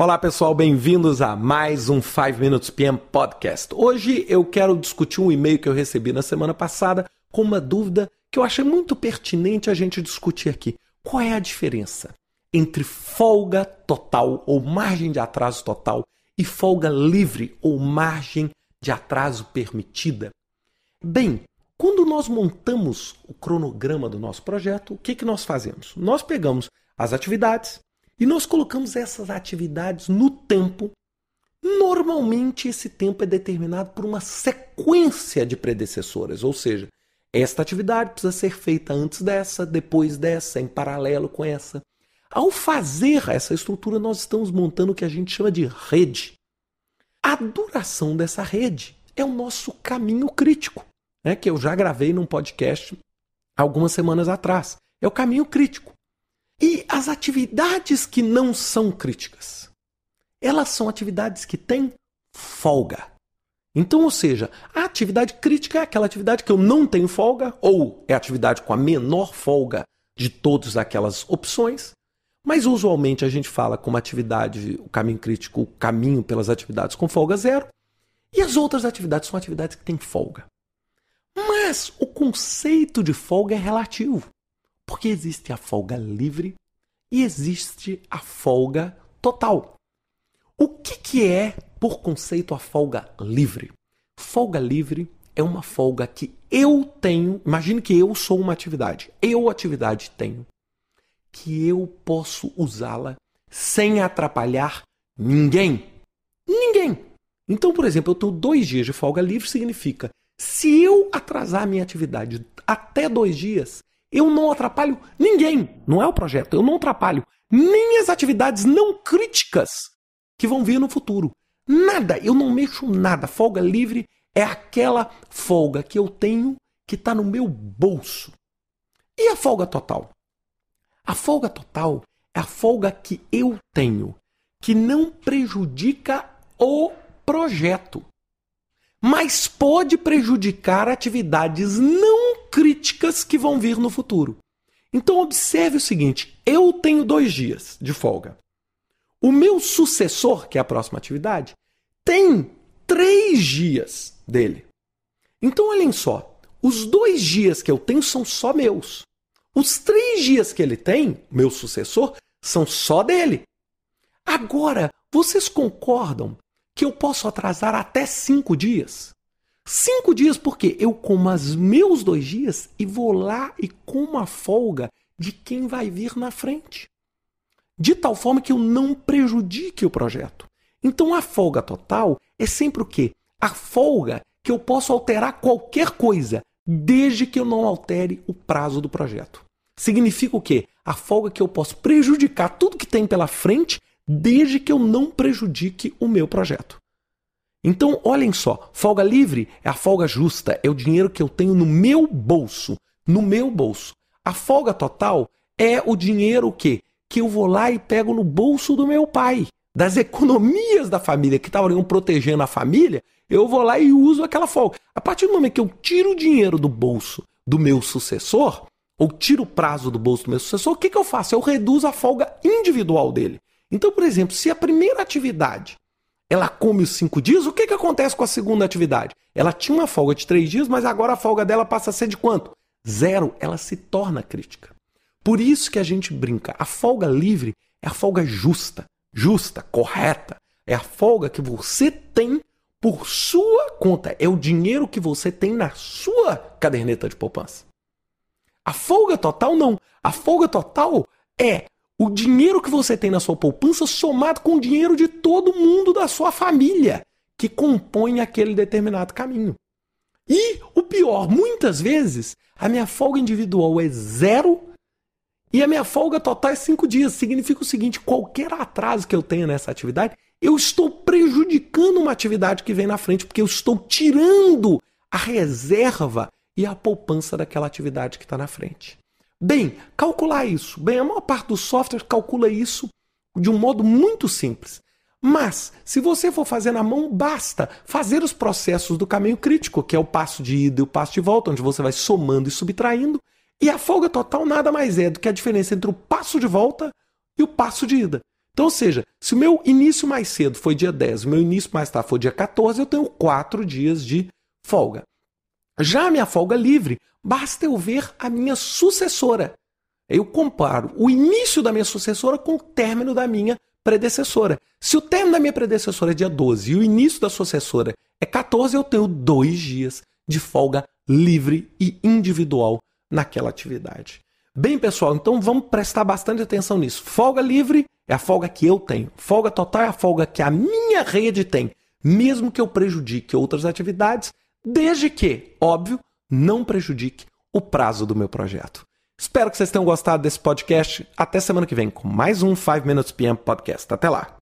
Olá pessoal, bem-vindos a mais um 5 Minutes PM Podcast. Hoje eu quero discutir um e-mail que eu recebi na semana passada com uma dúvida que eu achei muito pertinente a gente discutir aqui. Qual é a diferença entre folga total ou margem de atraso total e folga livre ou margem de atraso permitida? Bem, quando nós montamos o cronograma do nosso projeto, o que, que nós fazemos? Nós pegamos as atividades, e nós colocamos essas atividades no tempo. Normalmente, esse tempo é determinado por uma sequência de predecessoras, ou seja, esta atividade precisa ser feita antes dessa, depois dessa, em paralelo com essa. Ao fazer essa estrutura, nós estamos montando o que a gente chama de rede. A duração dessa rede é o nosso caminho crítico, né, que eu já gravei num podcast algumas semanas atrás. É o caminho crítico. E as atividades que não são críticas, elas são atividades que têm folga. Então, ou seja, a atividade crítica é aquela atividade que eu não tenho folga, ou é a atividade com a menor folga de todas aquelas opções. Mas usualmente a gente fala como atividade, o caminho crítico, o caminho pelas atividades com folga zero. E as outras atividades são atividades que têm folga. Mas o conceito de folga é relativo. Porque existe a folga livre e existe a folga total. O que, que é, por conceito, a folga livre? Folga livre é uma folga que eu tenho. Imagine que eu sou uma atividade. Eu, atividade, tenho. Que eu posso usá-la sem atrapalhar ninguém. Ninguém. Então, por exemplo, eu tenho dois dias de folga livre, significa se eu atrasar minha atividade até dois dias, eu não atrapalho ninguém. Não é o projeto. Eu não atrapalho nem as atividades não críticas que vão vir no futuro. Nada. Eu não mexo nada. Folga livre é aquela folga que eu tenho que está no meu bolso. E a folga total? A folga total é a folga que eu tenho, que não prejudica o projeto, mas pode prejudicar atividades não críticas que vão vir no futuro. Então, observe o seguinte: eu tenho dois dias de folga. O meu sucessor, que é a próxima atividade, tem três dias dele. Então, olhem só: os dois dias que eu tenho são só meus. Os três dias que ele tem, meu sucessor, são só dele. Agora, vocês concordam que eu posso atrasar até cinco dias? Cinco dias porque eu como os meus dois dias e vou lá e como a folga de quem vai vir na frente. De tal forma que eu não prejudique o projeto. Então a folga total é sempre o quê? A folga que eu posso alterar qualquer coisa, desde que eu não altere o prazo do projeto. Significa o quê? A folga que eu posso prejudicar tudo que tem pela frente, desde que eu não prejudique o meu projeto. Então, olhem só, folga livre é a folga justa, é o dinheiro que eu tenho no meu bolso, no meu bolso. A folga total é o dinheiro que que eu vou lá e pego no bolso do meu pai, das economias da família que estavam protegendo a família, eu vou lá e uso aquela folga. A partir do momento que eu tiro o dinheiro do bolso do meu sucessor, ou tiro o prazo do bolso do meu sucessor, o que, que eu faço? Eu reduzo a folga individual dele. Então, por exemplo, se a primeira atividade ela come os cinco dias, o que, que acontece com a segunda atividade? Ela tinha uma folga de três dias, mas agora a folga dela passa a ser de quanto? Zero. Ela se torna crítica. Por isso que a gente brinca. A folga livre é a folga justa, justa, correta. É a folga que você tem por sua conta. É o dinheiro que você tem na sua caderneta de poupança. A folga total não. A folga total é o dinheiro que você tem na sua poupança somado com o dinheiro de todo mundo da sua família que compõe aquele determinado caminho. E o pior, muitas vezes a minha folga individual é zero e a minha folga total é cinco dias. Significa o seguinte: qualquer atraso que eu tenha nessa atividade, eu estou prejudicando uma atividade que vem na frente, porque eu estou tirando a reserva e a poupança daquela atividade que está na frente. Bem, calcular isso. Bem, a maior parte dos softwares calcula isso de um modo muito simples. Mas, se você for fazer na mão, basta fazer os processos do caminho crítico, que é o passo de ida e o passo de volta, onde você vai somando e subtraindo. E a folga total nada mais é do que a diferença entre o passo de volta e o passo de ida. Então, ou seja, se o meu início mais cedo foi dia 10, o meu início mais tarde foi dia 14, eu tenho quatro dias de folga. Já a minha folga livre, basta eu ver a minha sucessora. Eu comparo o início da minha sucessora com o término da minha predecessora. Se o término da minha predecessora é dia 12 e o início da sucessora é 14, eu tenho dois dias de folga livre e individual naquela atividade. Bem, pessoal, então vamos prestar bastante atenção nisso. Folga livre é a folga que eu tenho. Folga total é a folga que a minha rede tem, mesmo que eu prejudique outras atividades, desde que, óbvio, não prejudique o prazo do meu projeto. Espero que vocês tenham gostado desse podcast. Até semana que vem com mais um 5 Minutes PM Podcast. Até lá.